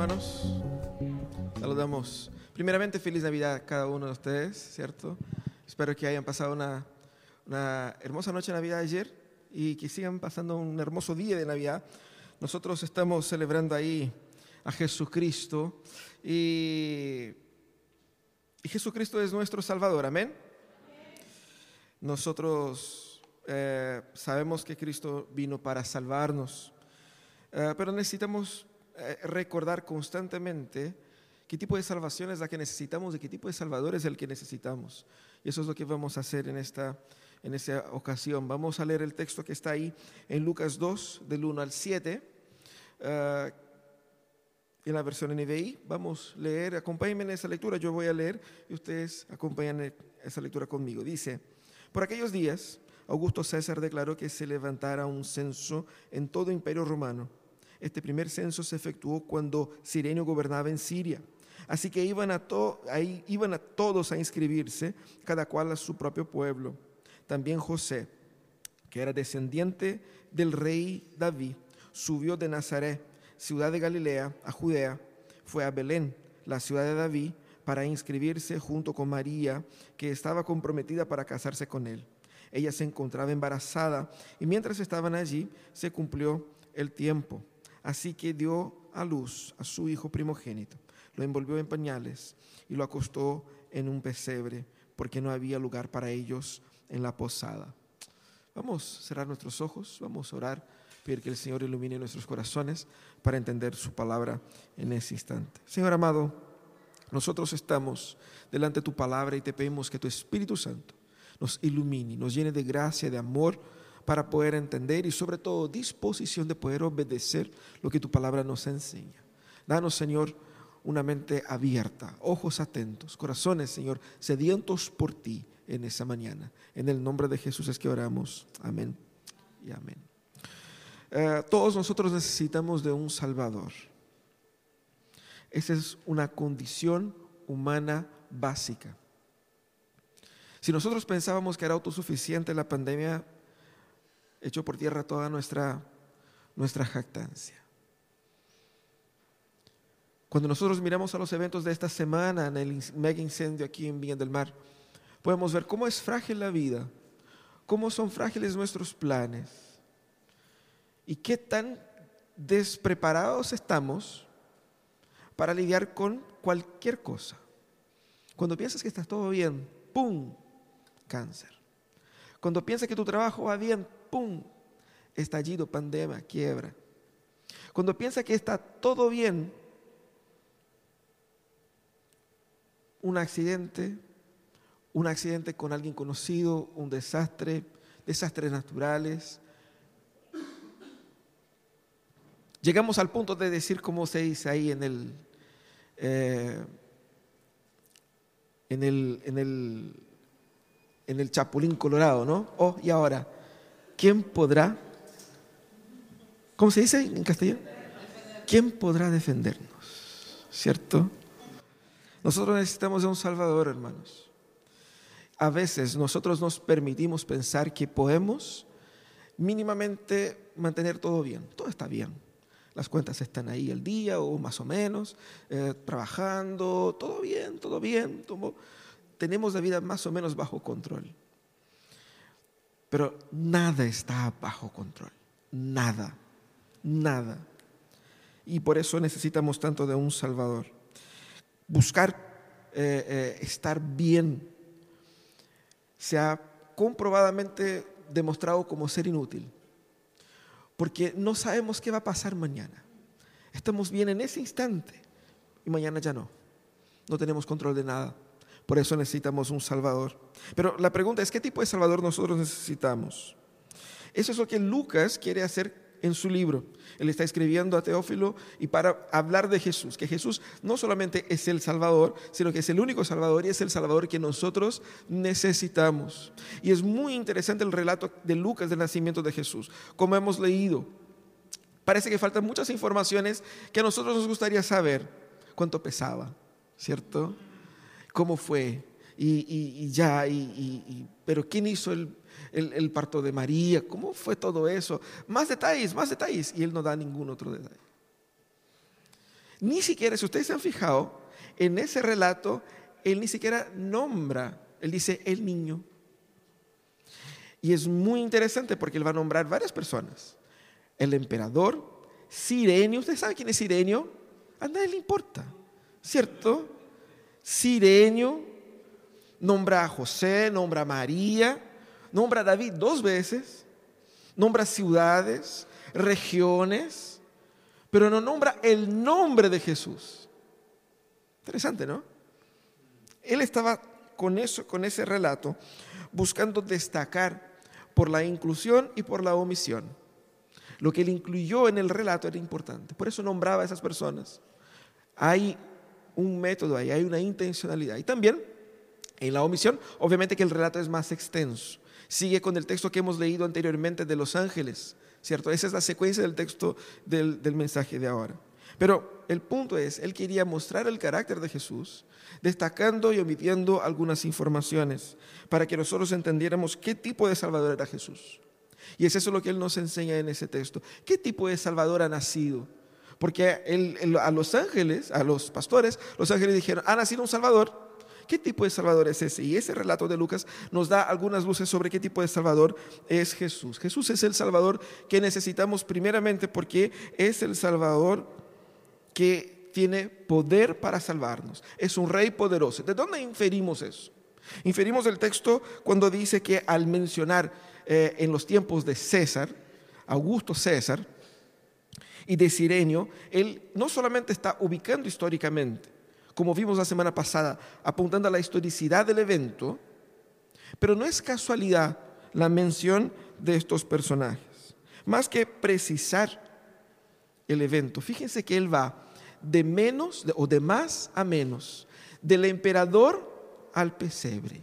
hermanos. Saludamos. Primeramente, feliz Navidad a cada uno de ustedes, ¿cierto? Espero que hayan pasado una, una hermosa noche de Navidad ayer y que sigan pasando un hermoso día de Navidad. Nosotros estamos celebrando ahí a Jesucristo y, y Jesucristo es nuestro Salvador, amén. Nosotros eh, sabemos que Cristo vino para salvarnos, eh, pero necesitamos recordar constantemente qué tipo de salvación es la que necesitamos y qué tipo de Salvador es el que necesitamos. Y eso es lo que vamos a hacer en esta, en esta ocasión. Vamos a leer el texto que está ahí en Lucas 2, del 1 al 7. Uh, en la versión NBI, vamos a leer, acompáñenme en esa lectura, yo voy a leer y ustedes acompañan esa lectura conmigo. Dice, por aquellos días, Augusto César declaró que se levantara un censo en todo imperio romano este primer censo se efectuó cuando Sirenio gobernaba en Siria. Así que iban a, iban a todos a inscribirse, cada cual a su propio pueblo. También José, que era descendiente del rey David, subió de Nazaret, ciudad de Galilea, a Judea, fue a Belén, la ciudad de David, para inscribirse junto con María, que estaba comprometida para casarse con él. Ella se encontraba embarazada y mientras estaban allí se cumplió el tiempo. Así que dio a luz a su hijo primogénito, lo envolvió en pañales y lo acostó en un pesebre, porque no había lugar para ellos en la posada. Vamos a cerrar nuestros ojos, vamos a orar, pedir que el Señor ilumine nuestros corazones para entender su palabra en ese instante. Señor amado, nosotros estamos delante de tu palabra y te pedimos que tu Espíritu Santo nos ilumine, nos llene de gracia, de amor, para poder entender y sobre todo disposición de poder obedecer lo que tu palabra nos enseña. Danos, Señor, una mente abierta, ojos atentos, corazones, Señor, sedientos por ti en esa mañana. En el nombre de Jesús es que oramos. Amén y amén. Eh, todos nosotros necesitamos de un Salvador. Esa es una condición humana básica. Si nosotros pensábamos que era autosuficiente la pandemia, echó por tierra toda nuestra, nuestra jactancia. Cuando nosotros miramos a los eventos de esta semana, en el mega incendio aquí en Villa del Mar, podemos ver cómo es frágil la vida, cómo son frágiles nuestros planes y qué tan despreparados estamos para lidiar con cualquier cosa. Cuando piensas que estás todo bien, ¡pum! Cáncer. Cuando piensas que tu trabajo va bien, ¡pum! Estallido, pandemia, quiebra. Cuando piensa que está todo bien, un accidente, un accidente con alguien conocido, un desastre, desastres naturales. Llegamos al punto de decir, como se dice ahí en el, eh, en el, en el, en el Chapulín Colorado, ¿no? Oh, y ahora, ¿quién podrá, ¿cómo se dice en castellano? ¿Quién podrá defendernos? ¿Cierto? Nosotros necesitamos de un Salvador, hermanos. A veces nosotros nos permitimos pensar que podemos mínimamente mantener todo bien. Todo está bien. Las cuentas están ahí el día o más o menos, eh, trabajando, todo bien, todo bien. tenemos la vida más o menos bajo control. Pero nada está bajo control. Nada. Nada. Y por eso necesitamos tanto de un Salvador. Buscar eh, eh, estar bien se ha comprobadamente demostrado como ser inútil. Porque no sabemos qué va a pasar mañana. Estamos bien en ese instante y mañana ya no. No tenemos control de nada. Por eso necesitamos un Salvador. Pero la pregunta es, ¿qué tipo de Salvador nosotros necesitamos? Eso es lo que Lucas quiere hacer en su libro. Él está escribiendo a Teófilo y para hablar de Jesús, que Jesús no solamente es el Salvador, sino que es el único Salvador y es el Salvador que nosotros necesitamos. Y es muy interesante el relato de Lucas del nacimiento de Jesús, como hemos leído. Parece que faltan muchas informaciones que a nosotros nos gustaría saber. ¿Cuánto pesaba? ¿Cierto? Cómo fue y, ya, y, pero quién hizo el, el, parto de María, cómo fue todo eso. Más detalles, más detalles. Y él no da ningún otro detalle. Ni siquiera, si ustedes se han fijado, en ese relato, él ni siquiera nombra, él dice el niño. Y es muy interesante porque él va a nombrar varias personas. El emperador, Sirenio, ¿usted sabe quién es Sirenio? A nadie le importa, ¿cierto? Sirenio nombra a José, nombra a María, nombra a David dos veces, nombra ciudades, regiones, pero no nombra el nombre de Jesús. Interesante, ¿no? Él estaba con eso, con ese relato, buscando destacar por la inclusión y por la omisión. Lo que él incluyó en el relato era importante. Por eso nombraba a esas personas. Hay un método ahí, hay una intencionalidad. Y también en la omisión, obviamente que el relato es más extenso. Sigue con el texto que hemos leído anteriormente de los ángeles, ¿cierto? Esa es la secuencia del texto del, del mensaje de ahora. Pero el punto es, él quería mostrar el carácter de Jesús, destacando y omitiendo algunas informaciones para que nosotros entendiéramos qué tipo de Salvador era Jesús. Y es eso lo que él nos enseña en ese texto. ¿Qué tipo de Salvador ha nacido? Porque a los ángeles, a los pastores, los ángeles dijeron, ha nacido un Salvador. ¿Qué tipo de Salvador es ese? Y ese relato de Lucas nos da algunas luces sobre qué tipo de Salvador es Jesús. Jesús es el Salvador que necesitamos primeramente porque es el Salvador que tiene poder para salvarnos. Es un rey poderoso. ¿De dónde inferimos eso? Inferimos el texto cuando dice que al mencionar eh, en los tiempos de César, Augusto César, y de Sirenio, él no solamente está ubicando históricamente, como vimos la semana pasada, apuntando a la historicidad del evento, pero no es casualidad la mención de estos personajes. Más que precisar el evento, fíjense que él va de menos o de más a menos, del emperador al pesebre.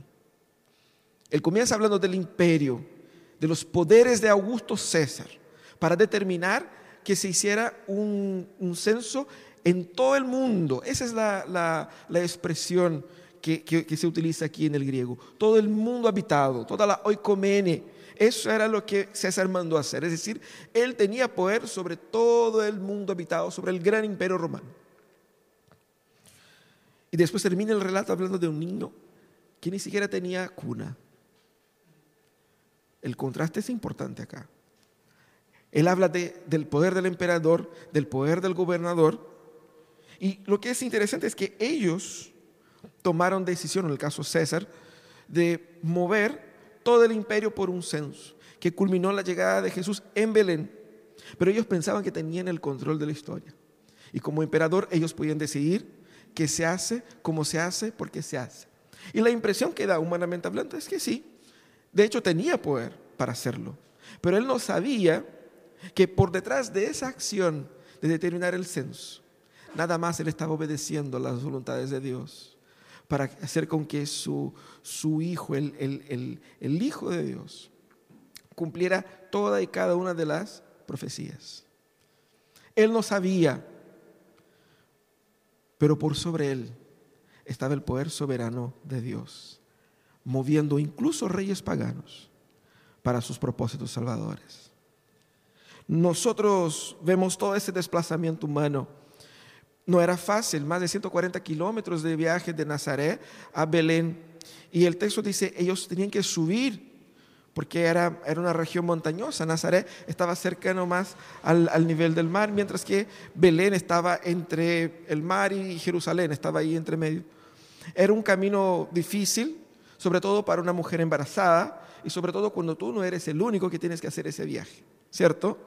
Él comienza hablando del imperio, de los poderes de Augusto César, para determinar que se hiciera un, censo en todo el mundo. Esa es la, expresión que, que, se utiliza aquí en el griego. Todo el mundo habitado, toda la oikomene. Eso era lo que César mandó hacer. Es decir, él tenía poder sobre todo el mundo habitado, sobre el gran imperio romano. Y después termina el relato hablando de un niño que ni siquiera tenía cuna. El contraste es importante acá. Él habla del poder del emperador, del poder del gobernador. Y lo que es interesante es que ellos tomaron decisión, en el caso César, de mover todo el imperio por un censo, que culminó la llegada de Jesús en Belén. Pero ellos pensaban que tenían el control de la historia. Y como emperador ellos podían decidir qué se hace, cómo se hace, por qué se hace. Y la impresión que da humanamente hablando es que sí, de hecho tenía poder para hacerlo. Pero él no sabía que por detrás de esa acción de determinar el censo, nada más él estaba obedeciendo las voluntades de Dios para hacer con que su, su hijo, el, el, el hijo de Dios, cumpliera toda y cada una de las profecías. Él no sabía, pero por sobre él estaba el poder soberano de Dios, moviendo incluso reyes paganos para sus propósitos salvadores. Nosotros vemos todo ese desplazamiento humano. No era fácil, más de 140 kilómetros de viaje de Nazaret a Belén. Y el texto dice, ellos tenían que subir porque era, era una región montañosa. Nazaret estaba cercano más al, al, nivel del mar, mientras que Belén estaba entre el mar y Jerusalén, estaba ahí entre medio. Era un camino difícil, sobre todo para una mujer embarazada y sobre todo cuando tú no eres el único que tienes que hacer ese viaje, ¿cierto?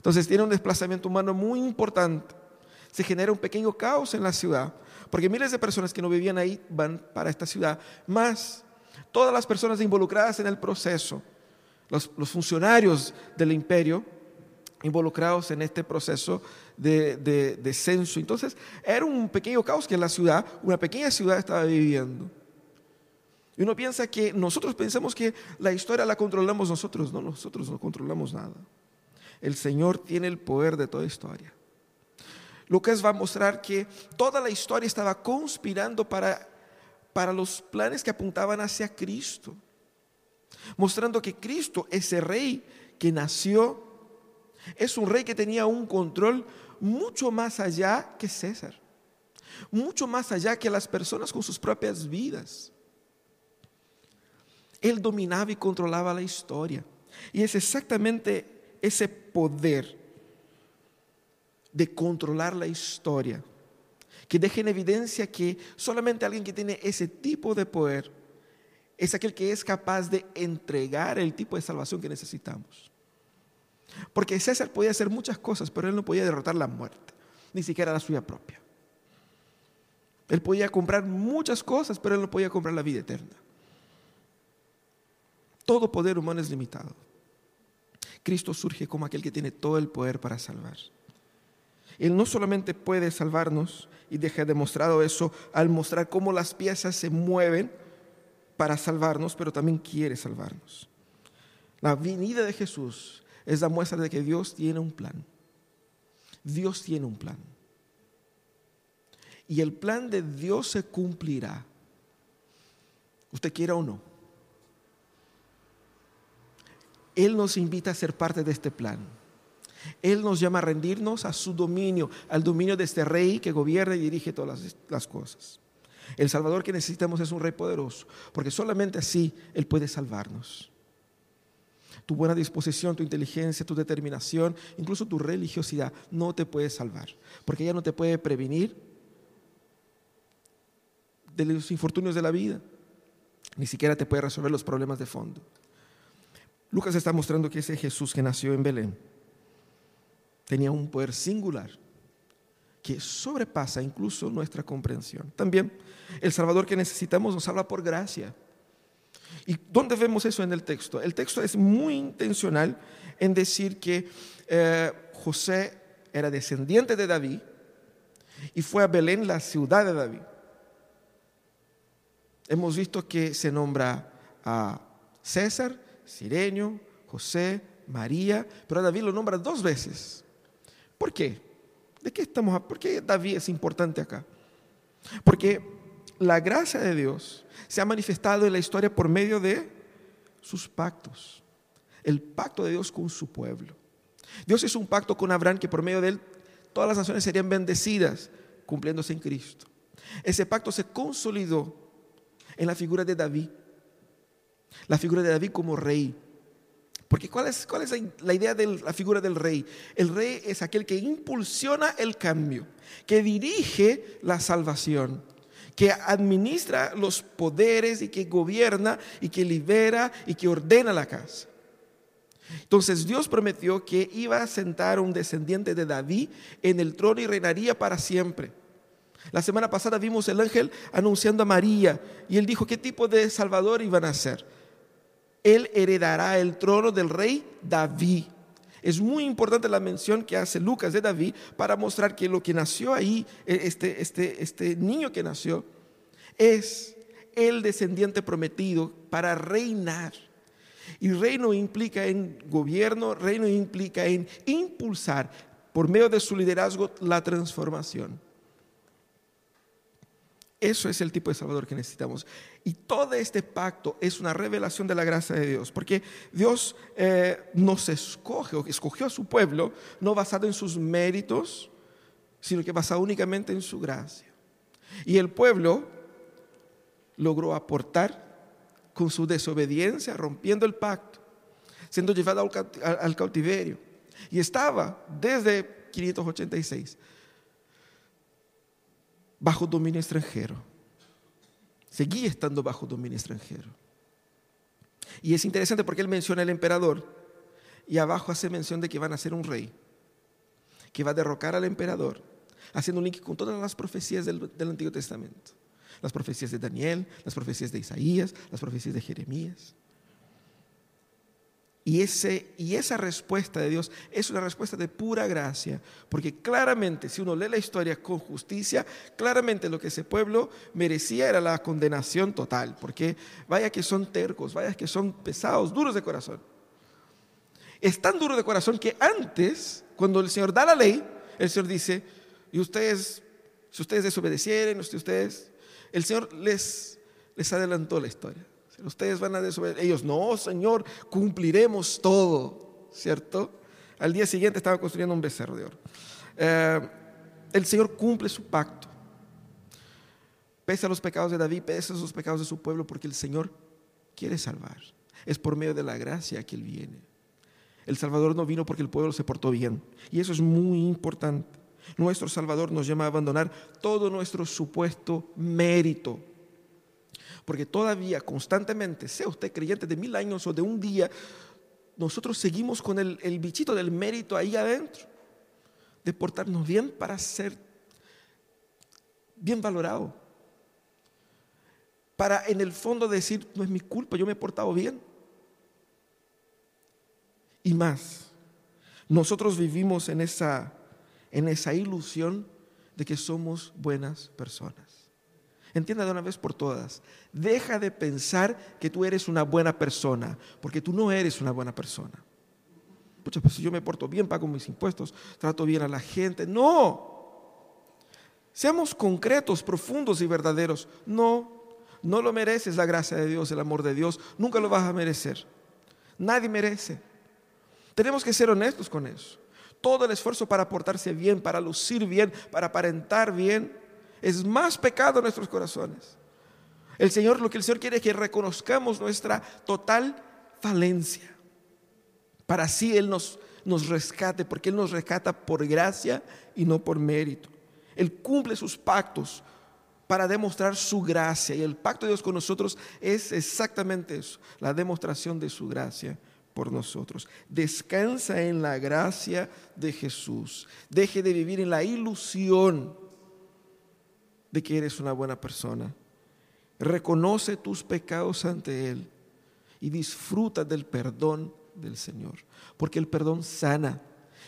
Entonces tiene un desplazamiento humano muy importante. Se genera un pequeño caos en la ciudad, porque miles de personas que no vivían ahí van para esta ciudad, más todas las personas involucradas en el proceso, los, funcionarios del imperio involucrados en este proceso de, de censo. Entonces era un pequeño caos que la ciudad, una pequeña ciudad estaba viviendo. Y uno piensa que nosotros pensamos que la historia la controlamos nosotros, no, nosotros no controlamos nada. El Señor tiene el poder de toda historia. Lucas va a mostrar que toda la historia estaba conspirando para, para los planes que apuntaban hacia Cristo. Mostrando que Cristo, ese rey que nació, Es un rey que tenía un control mucho más allá que César, mucho más allá que las personas con sus propias vidas. Él dominaba y controlaba la historia. Y es exactamente ese poder de controlar la historia que deja en evidencia que solamente alguien que tiene ese tipo de poder es aquel que es capaz de entregar el tipo de salvación que necesitamos. Porque César podía hacer muchas cosas, pero él no podía derrotar la muerte, ni siquiera la suya propia. Él podía comprar muchas cosas, pero él no podía comprar la vida eterna. Todo poder humano es limitado. Cristo surge como aquel que tiene todo el poder para salvar. Él no solamente puede salvarnos, y deja demostrado eso al mostrar cómo las piezas se mueven para salvarnos, pero también quiere salvarnos. La venida de Jesús es la muestra de que Dios tiene un plan. Dios tiene un plan. Y el plan de Dios se cumplirá. Usted quiera o no. Él nos invita a ser parte de este plan. Él nos llama a rendirnos a su dominio, al dominio de este rey que gobierna y dirige todas las, cosas. El Salvador que necesitamos es un rey poderoso, porque solamente así Él puede salvarnos. Tu buena disposición, tu inteligencia, tu determinación, incluso tu religiosidad no te puede salvar, porque ella no te puede prevenir de los infortunios de la vida, ni siquiera te puede resolver los problemas de fondo. Lucas está mostrando que ese Jesús que nació en Belén tenía un poder singular que sobrepasa incluso nuestra comprensión. También el Salvador que necesitamos nos habla por gracia. ¿Y dónde vemos eso en el texto? El texto es muy intencional en decir que eh, José era descendiente de David y fue a Belén, la ciudad de David. Hemos visto que se nombra a César, Sirenio, José, María, pero David lo nombra dos veces. ¿Por qué? ¿De qué estamos? ¿Por qué David es importante acá? Porque la gracia de Dios se ha manifestado en la historia por medio de sus pactos. El pacto de Dios con su pueblo. Dios hizo un pacto con Abraham que por medio de él todas las naciones serían bendecidas, cumpliéndose en Cristo. Ese pacto se consolidó en la figura de David. La figura de David como rey porque ¿cuál es, cuál es la idea de la figura del rey? El rey es aquel que impulsiona el cambio, que dirige la salvación, que administra los poderes y que gobierna y que libera y que ordena la casa. Entonces Dios prometió que iba a sentar un descendiente de David en el trono y reinaría para siempre. La semana pasada vimos el ángel anunciando a María y él dijo qué tipo de salvador iban a ser él heredará el trono del rey David. Es muy importante la mención que hace Lucas de David para mostrar que lo que nació ahí, e, este, este, este niño que nació, es el descendiente prometido para reinar. Y reino implica en gobierno, reino implica en impulsar por medio de su liderazgo la transformación. Eso es el tipo de Salvador que necesitamos. Y todo este pacto es una revelación de la gracia de Dios, porque Dios eh, nos escoge, o escogió a su pueblo, no basado en sus méritos, sino que basado únicamente en su gracia. Y el pueblo logró aportar con su desobediencia, rompiendo el pacto, siendo llevado al cautiverio. Y estaba desde 586 bajo dominio extranjero. Seguía estando bajo dominio extranjero. Y es interesante porque él menciona al emperador y abajo hace mención de que van a ser un rey, que va a derrocar al emperador, haciendo un link con todas las profecías del, del Antiguo Testamento. Las profecías de Daniel, las profecías de Isaías, las profecías de Jeremías. Y, ese, y esa respuesta de Dios es una respuesta de pura gracia, porque claramente si uno lee la historia con justicia, claramente lo que ese pueblo merecía era la condenación total, porque vaya que son tercos, vaya que son pesados, duros de corazón. Es tan duro de corazón que antes, cuando el Señor da la ley, el Señor dice, y ustedes, si ustedes desobedecieren, ustedes, el Señor les, les adelantó la historia. Ustedes van a desobedecer. Ellos, no, Señor, cumpliremos todo, ¿cierto? Al día siguiente estaba construyendo un becerro de oro. Eh, el Señor cumple su pacto. Pese a los pecados de David, pese a los pecados de su pueblo, porque el Señor quiere salvar. Es por medio de la gracia que Él viene. El Salvador no vino porque el pueblo se portó bien. Y eso es muy importante. Nuestro Salvador nos llama a abandonar todo nuestro supuesto mérito. Porque todavía, constantemente, sea usted creyente de mil años o de un día, nosotros seguimos con el, bichito del mérito ahí adentro. De portarnos bien para ser bien valorado. Para en el fondo decir, no es mi culpa, yo me he portado bien y más. Nosotros vivimos en esa, en esa ilusión de que somos buenas personas. Entienda de una vez por todas, deja de pensar que tú eres una buena persona, porque tú no eres una buena persona. Muchas veces yo me porto bien, pago mis impuestos, trato bien a la gente. No. Seamos concretos, profundos y verdaderos. No, no lo mereces la gracia de Dios, el amor de Dios. Nunca lo vas a merecer. Nadie merece. Tenemos que ser honestos con eso. Todo el esfuerzo para portarse bien, para lucir bien, para aparentar bien, es más pecado en nuestros corazones. El Señor, lo que el Señor quiere es que reconozcamos nuestra total falencia. Para así Él nos, nos rescate, porque Él nos rescata por gracia y no por mérito. Él cumple sus pactos para demostrar su gracia. Y el pacto de Dios con nosotros es exactamente eso, la demostración de su gracia por nosotros. Descansa en la gracia de Jesús. Deje de vivir en la ilusión de que eres una buena persona. Reconoce tus pecados ante Él y disfruta del perdón del Señor, porque el perdón sana.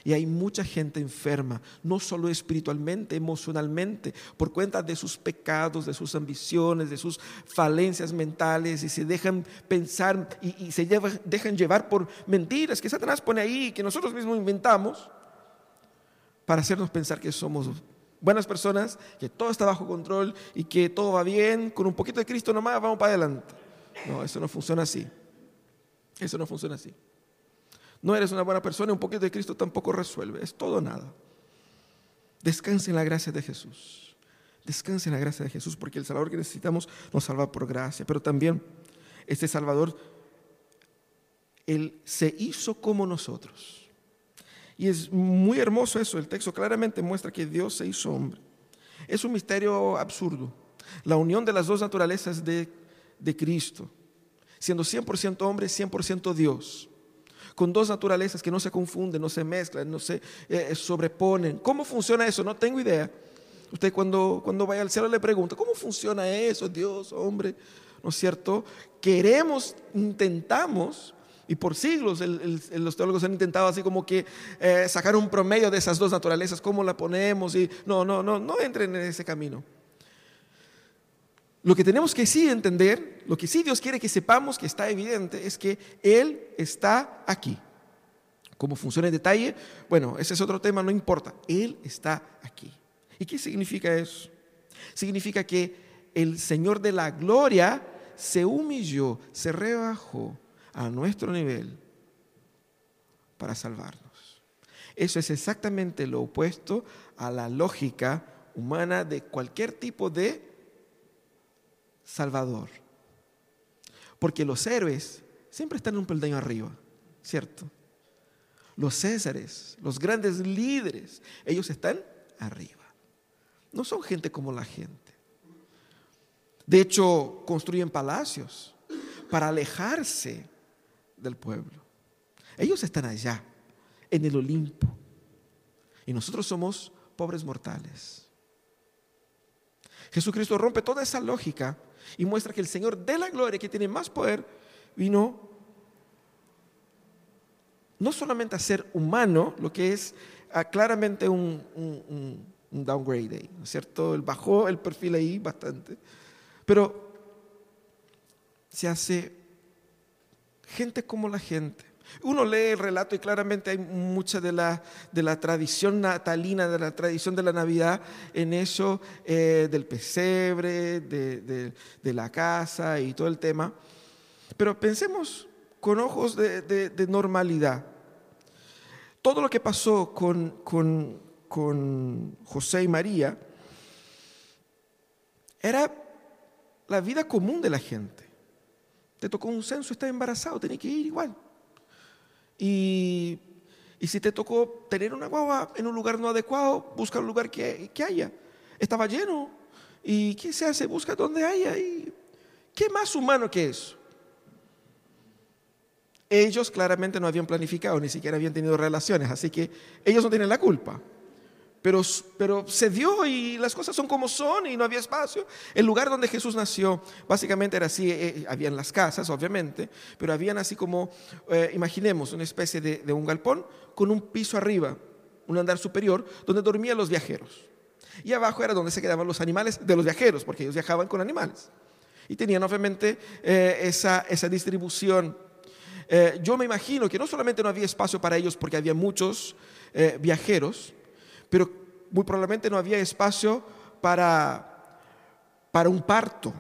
Y hay mucha gente enferma, no solo espiritualmente, emocionalmente, por cuenta de sus pecados, de sus ambiciones, de sus falencias mentales, y se dejan pensar y, se dejan llevar por mentiras que Satanás pone ahí, que nosotros mismos inventamos, para hacernos pensar que somos buenas personas, que todo está bajo control y que todo va bien, con un poquito de Cristo nomás vamos para adelante. No, eso no funciona así. Eso no funciona así no eres una buena persona, un poquito de Cristo tampoco resuelve, es todo nada. Descanse en la gracia de Jesús. Descanse en la gracia de Jesús, porque el Salvador que necesitamos nos salva por gracia, pero también este Salvador, Él se hizo como nosotros. Y es muy hermoso eso, el texto claramente muestra que Dios se hizo hombre. Es un misterio absurdo, la unión de las dos naturalezas de, de Cristo, siendo 100% hombre, 100% Dios con dos naturalezas que no se confunden, no se mezclan, no se eh, eh, sobreponen. ¿Cómo funciona eso? No tengo idea. Usted cuando, cuando vaya al cielo le pregunta, ¿cómo funciona eso, Dios, hombre? ¿No es cierto? Queremos, intentamos, y por siglos los teólogos han intentado así como que eh, sacar un promedio de esas dos naturalezas, ¿cómo la ponemos? Y no, no, no, no entren en ese camino. Lo que tenemos que sí entender, lo que sí Dios quiere que sepamos, que está evidente, es que Él está aquí. ¿Cómo funciona en detalle? Bueno, ese es otro tema, no importa. Él está aquí. ¿Y qué significa eso? Significa que el Señor de la gloria se humilló, se rebajó a nuestro nivel para salvarnos. Eso es exactamente lo opuesto a la lógica humana de cualquier tipo de Salvador. Porque los héroes siempre están un peldaño arriba, ¿cierto? Los césares, los grandes líderes, ellos están arriba. No son gente como la gente. De hecho, construyen palacios para alejarse del pueblo. Ellos están allá, en el Olimpo. Y nosotros somos pobres mortales. Jesucristo rompe toda esa lógica y muestra que el Señor de la gloria, que tiene más poder, vino no solamente a ser humano, lo que es ah, claramente un, downgrade ¿no es cierto? Él bajó el perfil ahí bastante, pero se hace gente como la gente. Uno lee el relato y claramente hay mucha de la, de la tradición natalina, de la tradición de la Navidad en eso, eh, del pesebre, de, la casa y todo el tema. Pero pensemos con ojos de, normalidad. todo lo que pasó con, con, con José y María era la vida común de la gente. Te tocó un censo, estás embarazado, tenés que ir igual. Y, y, si te tocó tener una guagua en un lugar no adecuado, busca un lugar que, que haya. Estaba lleno. ¿Y qué se hace? Busca donde haya. ¿Y qué más humano que eso? Ellos claramente no habían planificado, ni siquiera habían tenido relaciones, así que ellos no tienen la culpa. Pero, se dio y las cosas son como son y no había espacio. El lugar donde Jesús nació básicamente era así, eh, eh, habían las casas obviamente, pero habían así como, eh, imaginemos, una especie de, un galpón con un piso arriba, un andar superior, donde dormían los viajeros. Y abajo era donde se quedaban los animales de los viajeros, porque ellos viajaban con animales. Y tenían obviamente esa, esa distribución eh, yo me imagino que no solamente no había espacio para ellos porque había muchos eh, viajeros, pero muy probablemente no había espacio para, para un parto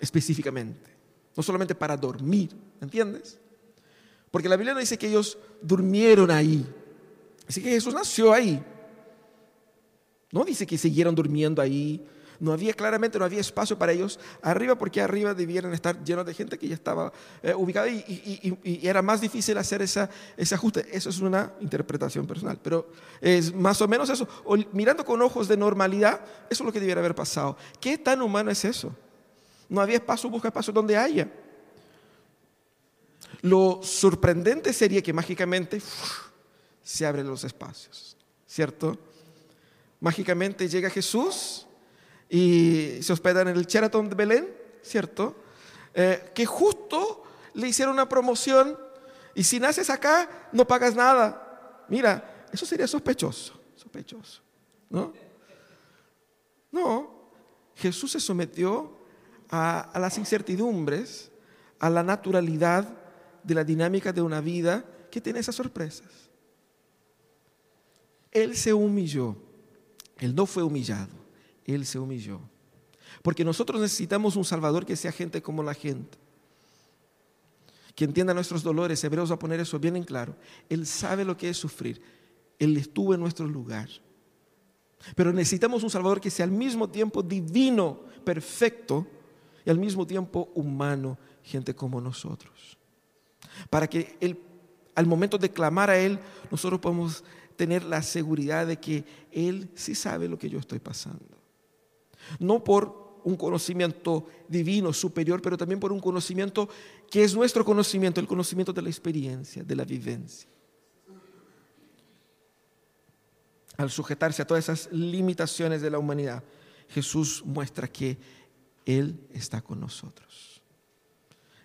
específicamente, no solamente para dormir, ¿entiendes? Porque la Biblia no dice que ellos durmieron ahí, dice que Jesús nació ahí. No dice que siguieron durmiendo ahí, no había claramente, no había espacio para ellos arriba porque arriba debieran estar llenos de gente que ya estaba eh, ubicada y, era más difícil hacer esa, ese ajuste. Eso es una interpretación personal, pero es más o menos eso. mirando con ojos de normalidad, eso es lo que debiera haber pasado. ¿Qué tan humano es eso? No había espacio, busca espacio donde haya. Lo sorprendente sería que mágicamente se abren los espacios, ¿cierto? Mágicamente llega Jesús y se hospedan en el Sheraton de Belén, ¿cierto? Eh, que justo le hicieron una promoción y si naces acá no pagas nada. Mira, eso sería sospechoso, sospechoso, ¿no? No, Jesús se sometió a, a las incertidumbres, a la naturalidad de la dinámica de una vida que tiene esas sorpresas. Él se humilló, él no fue humillado. Él se humilló. Porque nosotros necesitamos un Salvador que sea gente como la gente. Que entienda nuestros dolores. Hebreos va a poner eso bien en claro. Él sabe lo que es sufrir. Él estuvo en nuestro lugar. Pero necesitamos un Salvador que sea al mismo tiempo divino, perfecto, y al mismo tiempo humano, gente como nosotros. Para que él, al momento de clamar a Él, nosotros podamos tener la seguridad de que Él sí sabe lo que yo estoy pasando no por un conocimiento divino superior, pero también por un conocimiento que es nuestro conocimiento, el conocimiento de la experiencia, de la vivencia. Al sujetarse a todas esas limitaciones de la humanidad, Jesús muestra que Él está con nosotros.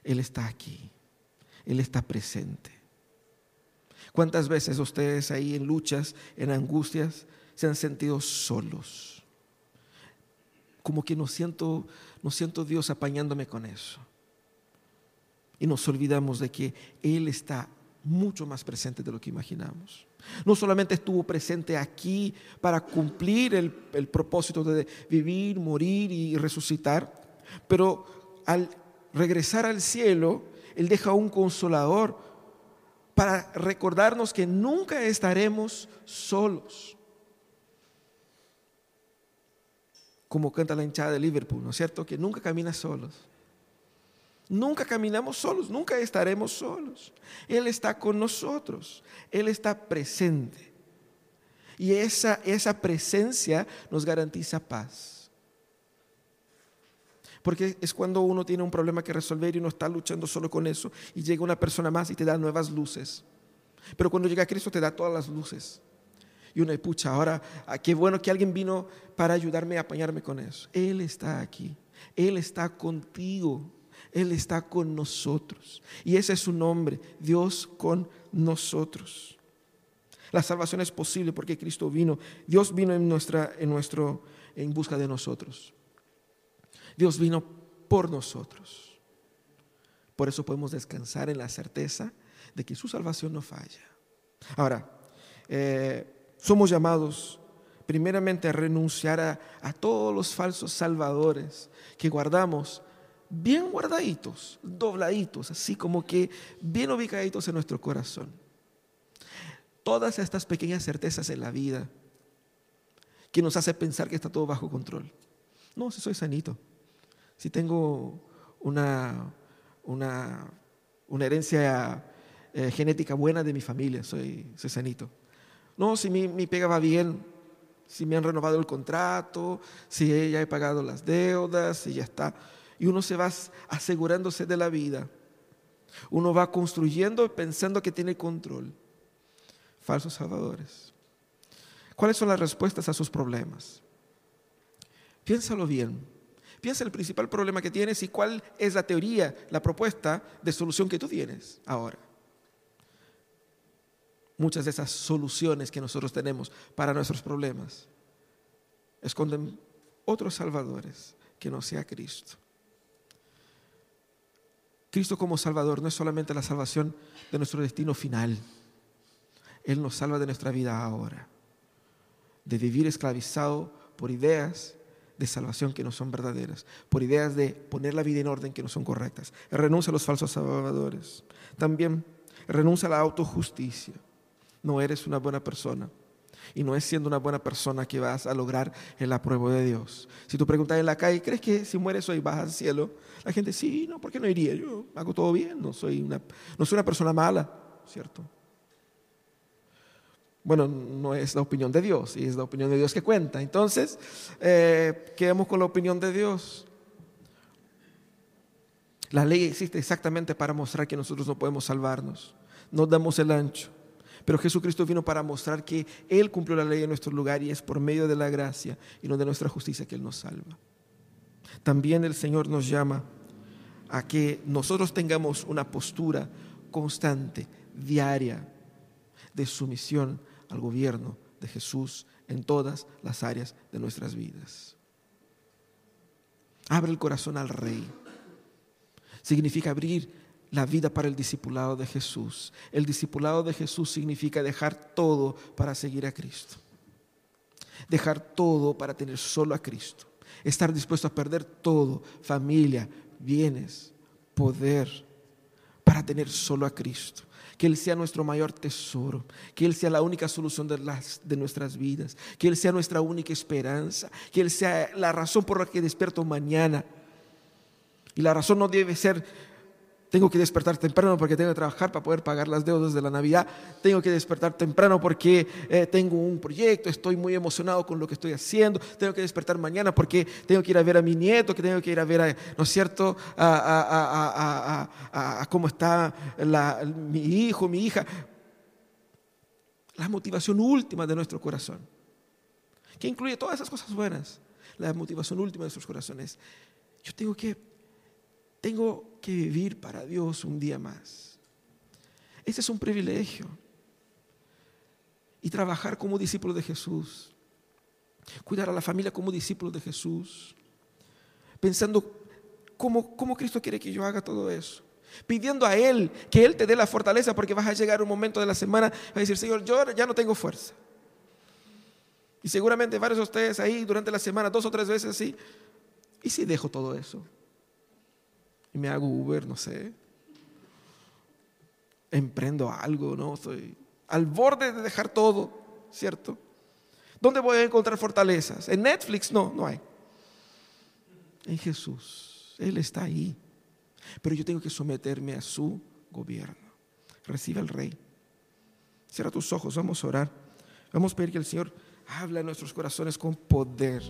Él está aquí. Él está presente. ¿Cuántas veces ustedes ahí en luchas, en angustias, se han sentido solos? Como que no siento, no siento Dios apañándome con eso. Y nos olvidamos de que Él está mucho más presente de lo que imaginamos. No solamente estuvo presente aquí para cumplir el, el propósito de vivir, morir y resucitar, pero al regresar al cielo, Él deja un consolador para recordarnos que nunca estaremos solos. Como canta la hinchada de Liverpool, ¿no es cierto? Que nunca camina solos. Nunca caminamos solos, nunca estaremos solos. Él está con nosotros, Él está presente. Y esa, esa presencia nos garantiza paz. Porque es cuando uno tiene un problema que resolver y uno está luchando solo con eso y llega una persona más y te da nuevas luces. Pero cuando llega Cristo te da todas las luces. Y uno, pucha, ahora, ah, qué bueno que alguien vino para ayudarme a apañarme con eso. Él está aquí. Él está contigo. Él está con nosotros. Y ese es su nombre, Dios con nosotros. La salvación es posible porque Cristo vino. Dios vino en, nuestra, en, nuestro, en busca de nosotros. Dios vino por nosotros. Por eso podemos descansar en la certeza de que su salvación no falla. Ahora, eh, somos llamados primeramente a renunciar a, todos los falsos salvadores que guardamos bien guardaditos, dobladitos, así como que bien ubicaditos en nuestro corazón. todas estas pequeñas certezas en la vida que nos hace pensar que está todo bajo control. No, si soy sanito, si tengo una, una, una herencia eh, genética buena de mi familia, soy, soy sanito. No, si mi, mi pega va bien, si me han renovado el contrato, si ya he pagado las deudas, si ya está. Y uno se va asegurándose de la vida. Uno va construyendo pensando que tiene control. Falsos salvadores. ¿Cuáles son las respuestas a sus problemas? Piénsalo bien. Piensa el principal problema que tienes y cuál es la teoría, la propuesta de solución que tú tienes ahora. Muchas de esas soluciones que nosotros tenemos para nuestros problemas esconden otros salvadores que no sea Cristo. Cristo como Salvador no es solamente la salvación de nuestro destino final. Él nos salva de nuestra vida ahora, de vivir esclavizado por ideas de salvación que no son verdaderas, por ideas de poner la vida en orden que no son correctas. renuncia a los falsos salvadores. También renuncia a la autojusticia. No eres una buena persona. Y no es siendo una buena persona que vas a lograr el apruebo de Dios. Si tú preguntas en la calle, ¿crees que si mueres hoy vas al cielo? La gente, sí, no, ¿por qué no iría? Yo hago todo bien, no soy una, no soy una persona mala, ¿cierto? Bueno, no es la opinión de Dios, y es la opinión de Dios que cuenta. Entonces, eh, quedemos con la opinión de Dios. La ley existe exactamente para mostrar que nosotros no podemos salvarnos. Nos damos el ancho. Pero Jesucristo vino para mostrar que Él cumplió la ley en nuestro lugar y es por medio de la gracia y no de nuestra justicia que Él nos salva. También el Señor nos llama a que nosotros tengamos una postura constante, diaria, de sumisión al gobierno de Jesús en todas las áreas de nuestras vidas. Abre el corazón al Rey. Significa abrir la vida para el discipulado de Jesús. El discipulado de Jesús significa dejar todo para seguir a Cristo. Dejar todo para tener solo a Cristo. Estar dispuesto a perder todo, familia, bienes, poder, para tener solo a Cristo. Que Él sea nuestro mayor tesoro, que Él sea la única solución de, las, de nuestras vidas, que Él sea nuestra única esperanza, que Él sea la razón por la que despierto mañana. Y la razón no debe ser tengo que despertar temprano porque tengo que trabajar para poder pagar las deudas de la Navidad. Tengo que despertar temprano porque eh, tengo un proyecto, estoy muy emocionado con lo que estoy haciendo. Tengo que despertar mañana porque tengo que ir a ver a mi nieto, que tengo que ir a ver, a, ¿no es cierto?, a, cómo está mi hijo, mi hija. La motivación última de nuestro corazón, que incluye todas esas cosas buenas. La motivación última de nuestros corazones. Yo tengo que tengo que vivir para Dios un día más. Ese es un privilegio. Y trabajar como discípulo de Jesús. Cuidar a la familia como discípulo de Jesús. Pensando cómo, cómo Cristo quiere que yo haga todo eso pidiendo a Él que Él te dé la fortaleza porque vas a llegar un momento de la semana a decir, Señor, yo ya no tengo fuerza. Y seguramente varios de ustedes ahí durante la semana, dos o tres veces así, ¿y si dejo todo eso? Me hago Uber, no sé. Emprendo algo, ¿no? Estoy al borde de dejar todo, ¿cierto? ¿Dónde voy a encontrar fortalezas? En Netflix no, no hay. En Jesús, Él está ahí. Pero yo tengo que someterme a su gobierno. Recibe al Rey. Cierra tus ojos, vamos a orar. Vamos a pedir que el Señor hable a nuestros corazones con poder.